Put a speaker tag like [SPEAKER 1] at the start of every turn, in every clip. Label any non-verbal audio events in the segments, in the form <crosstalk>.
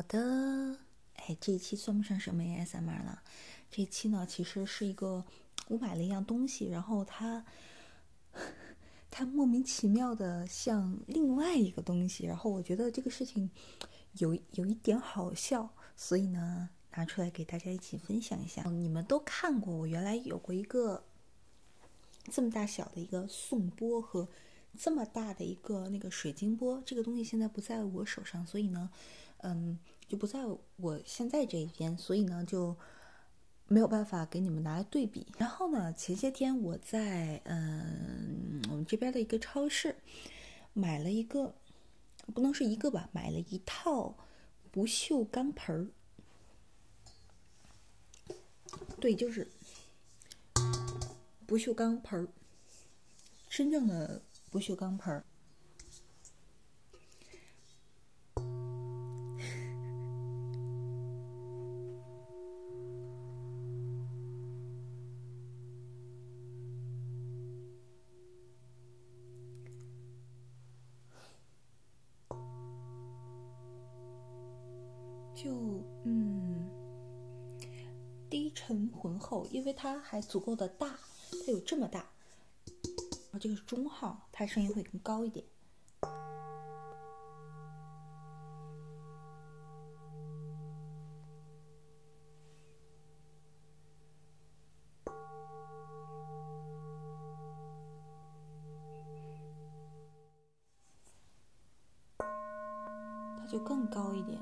[SPEAKER 1] 好的，哎，这一期算不上什么 ASMR 了。这一期呢，其实是一个我买了一样东西，然后它 <laughs> 它莫名其妙的像另外一个东西，然后我觉得这个事情有有一点好笑，所以呢，拿出来给大家一起分享一下。你们都看过，我原来有过一个这么大小的一个颂钵和。这么大的一个那个水晶钵，这个东西现在不在我手上，所以呢，嗯，就不在我现在这一边，所以呢就没有办法给你们拿来对比。然后呢，前些天我在嗯我们这边的一个超市买了一个，不能是一个吧，买了一套不锈钢盆儿，对，就是不锈钢盆儿，真正的。不锈钢盆儿，就嗯，低沉浑厚，因为它还足够的大，它有这么大。然后这个是中号，它声音会更高一点。它就更高一点。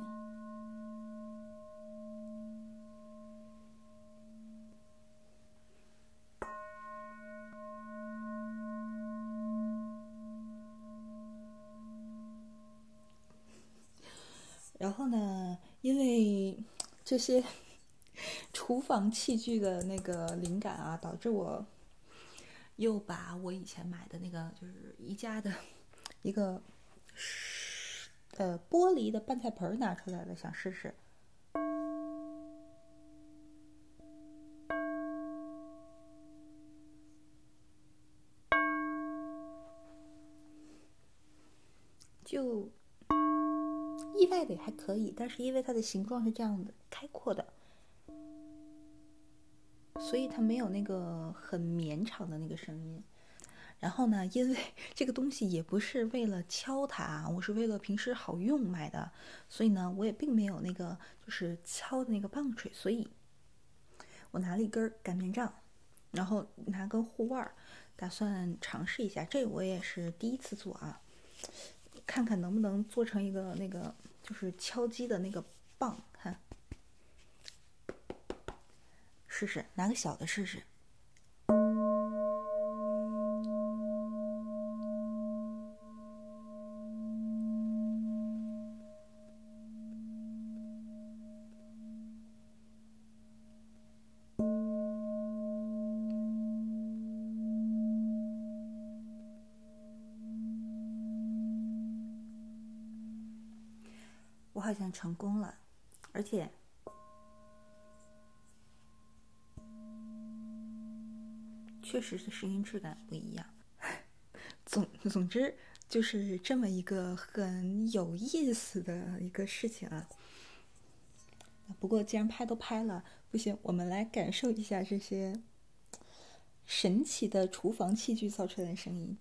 [SPEAKER 1] 然后呢，因为这些厨房器具的那个灵感啊，导致我又把我以前买的那个就是宜家的一个呃玻璃的拌菜盆拿出来了，想试试。意外的也还可以，但是因为它的形状是这样的开阔的，所以它没有那个很绵长的那个声音。然后呢，因为 <laughs> 这个东西也不是为了敲它，我是为了平时好用买的，所以呢，我也并没有那个就是敲的那个棒槌，所以我拿了一根擀面杖，然后拿根护腕，打算尝试一下。这我也是第一次做啊，看看能不能做成一个那个。就是敲击的那个棒，看，试试拿个小的试试。好像成功了，而且确实是声音质感不一样。总总之就是这么一个很有意思的一个事情啊。不过既然拍都拍了，不行，我们来感受一下这些神奇的厨房器具造出来的声音。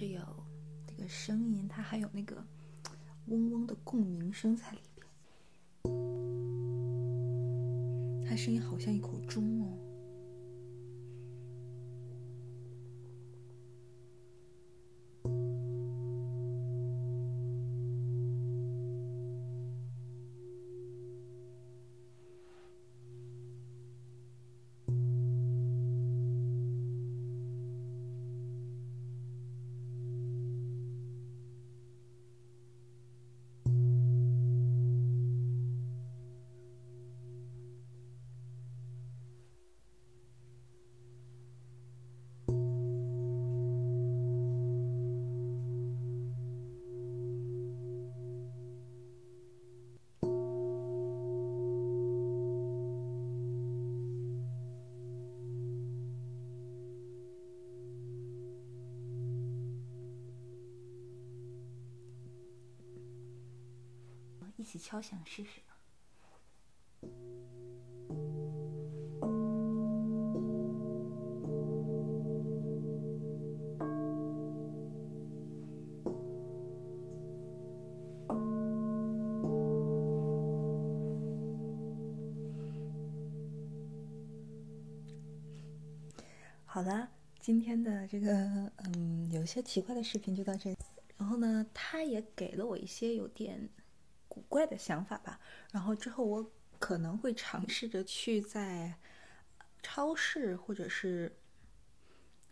[SPEAKER 1] 是有这个声音，它还有那个嗡嗡的共鸣声在里边。它声音好像一口钟哦。一起敲响试试。好了，今天的这个嗯，有些奇怪的视频就到这里。然后呢，他也给了我一些有点。怪的想法吧，然后之后我可能会尝试着去在超市或者是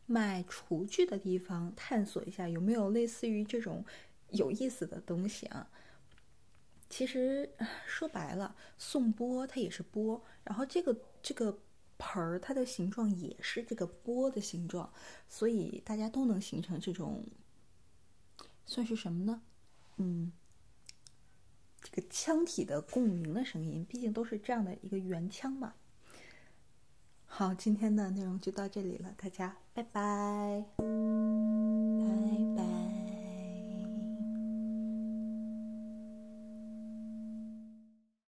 [SPEAKER 1] 卖厨具的地方探索一下，有没有类似于这种有意思的东西啊？其实说白了，送钵它也是钵，然后这个这个盆儿它的形状也是这个钵的形状，所以大家都能形成这种算是什么呢？嗯。腔体的共鸣的声音，毕竟都是这样的一个原腔嘛。好，今天的内容就到这里了，大家拜拜拜，拜。